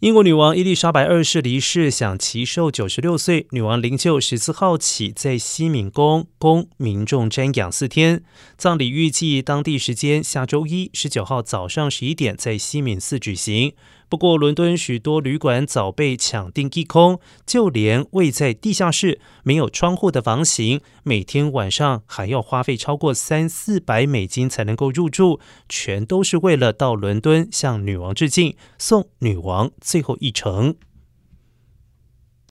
英国女王伊丽莎白二世离世，享其寿九十六岁。女王灵柩十四号起在西敏宫供民众瞻仰四天，葬礼预计当地时间下周一十九号早上十一点在西敏寺举行。不过，伦敦许多旅馆早被抢订一空，就连位在地下室、没有窗户的房型，每天晚上还要花费超过三四百美金才能够入住，全都是为了到伦敦向女王致敬，送女王最后一程。